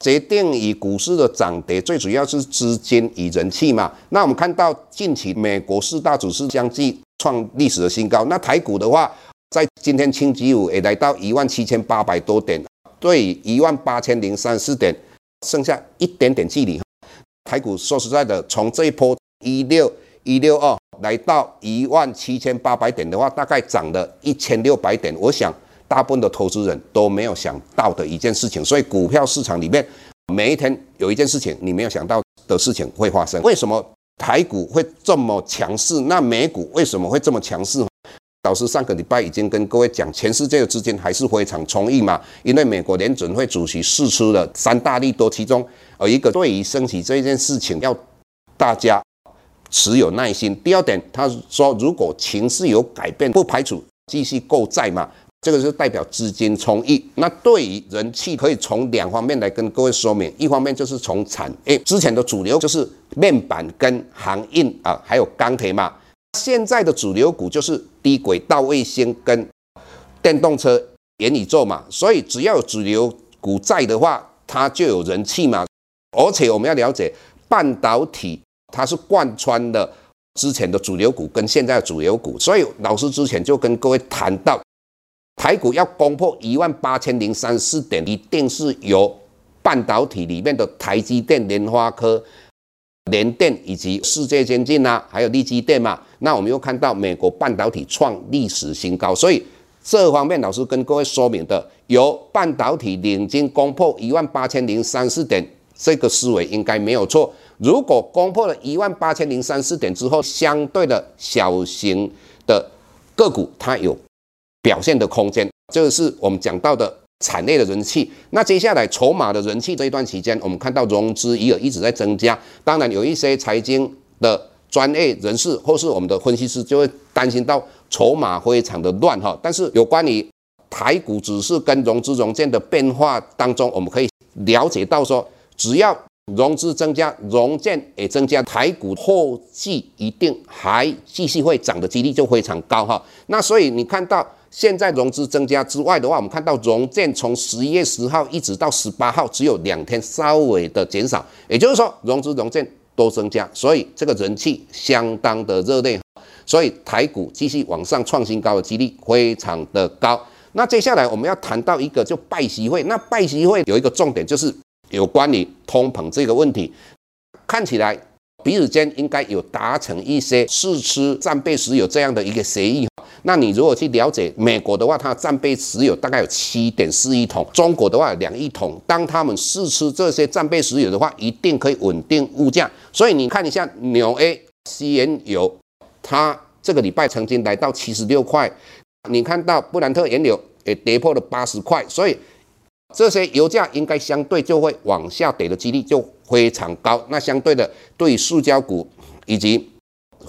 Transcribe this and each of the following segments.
决定于股市的涨跌，最主要是资金与人气嘛。那我们看到近期美国四大指数相继创历史的新高，那台股的话，在今天星期五也来到一万七千八百多点，对一万八千零三十四点，剩下一点点距离。台股说实在的，从这一波一六一六二来到一万七千八百点的话，大概涨了一千六百点，我想。大部分的投资人都没有想到的一件事情，所以股票市场里面每一天有一件事情你没有想到的事情会发生。为什么台股会这么强势？那美股为什么会这么强势？老师上个礼拜已经跟各位讲，全世界的资金还是非常充裕嘛，因为美国联准会主席释出了三大利多，其中有一个对于升息这件事情要大家持有耐心。第二点，他说如果情势有改变，不排除继续购债嘛。这个是代表资金充裕，那对于人气可以从两方面来跟各位说明，一方面就是从产业，之前的主流就是面板跟航运啊，还有钢铁嘛，现在的主流股就是低轨道卫星跟电动车、元宇宙嘛，所以只要有主流股在的话，它就有人气嘛，而且我们要了解半导体，它是贯穿的之前的主流股跟现在的主流股，所以老师之前就跟各位谈到。台股要攻破一万八千零三四点，一定是由半导体里面的台积电、联发科、联电以及世界先进呐，还有力积电嘛。那我们又看到美国半导体创历史新高，所以这方面老师跟各位说明的，由半导体领军攻破一万八千零三四点，这个思维应该没有错。如果攻破了一万八千零三四点之后，相对的小型的个股它有。表现的空间，这是我们讲到的产业的人气。那接下来筹码的人气这一段期间，我们看到融资余额一直在增加。当然，有一些财经的专业人士或是我们的分析师就会担心到筹码非常的乱哈。但是有关于台股指数跟融资融券的变化当中，我们可以了解到说，只要融资增加，融券也增加，台股后继一定还继续会涨的几率就非常高哈。那所以你看到。现在融资增加之外的话，我们看到融券从十一月十号一直到十八号，只有两天稍微的减少，也就是说融资融券都增加，所以这个人气相当的热烈，所以台股继续往上创新高的几率非常的高。那接下来我们要谈到一个就拜习会，那拜习会有一个重点就是有关于通膨这个问题，看起来彼此间应该有达成一些试吃战备时有这样的一个协议。那你如果去了解美国的话，它的战备石油大概有七点四亿桶，中国的话两亿桶。当他们试吃这些战备石油的话，一定可以稳定物价。所以你看一下纽 A 西原油，它这个礼拜曾经来到七十六块，你看到布兰特原油也跌破了八十块，所以这些油价应该相对就会往下跌的几率就非常高。那相对的，对塑胶股以及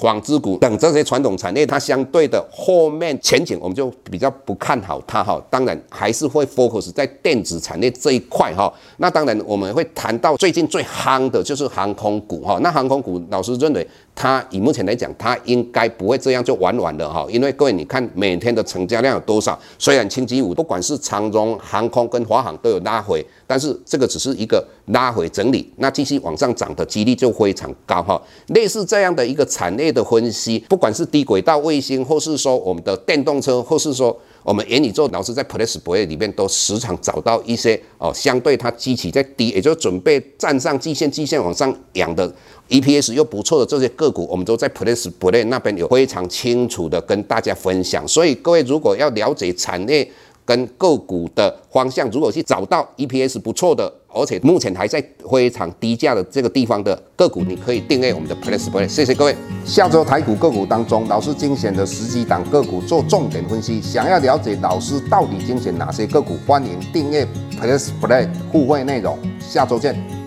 纺织股等这些传统产业，它相对的后面前景，我们就比较不看好它哈。当然还是会 focus 在电子产业这一块哈。那当然我们会谈到最近最夯的就是航空股哈。那航空股老师认为，它以目前来讲，它应该不会这样就玩完了哈。因为各位你看每天的成交量有多少？虽然星期五不管是长荣航空跟华航都有拉回，但是这个只是一个拉回整理，那继续往上涨的几率就非常高哈。类似这样的一个产业的分析，不管是低轨道卫星，或是说我们的电动车，或是说我们元宇宙老师在 Plus Play 里面都时常找到一些哦，相对它基期在低，也就准备站上季线，季线往上扬的 EPS 又不错的这些个股，我们都在 Plus Play 那边有非常清楚的跟大家分享。所以各位如果要了解产业，跟个股的方向，如果去找到 EPS 不错的，而且目前还在非常低价的这个地方的个股，你可以订阅我们的 Plus Play。谢谢各位。下周台股个股当中，老师精选的十几档个股做重点分析。想要了解老师到底精选哪些个股，欢迎订阅 Plus Play 互惠内容。下周见。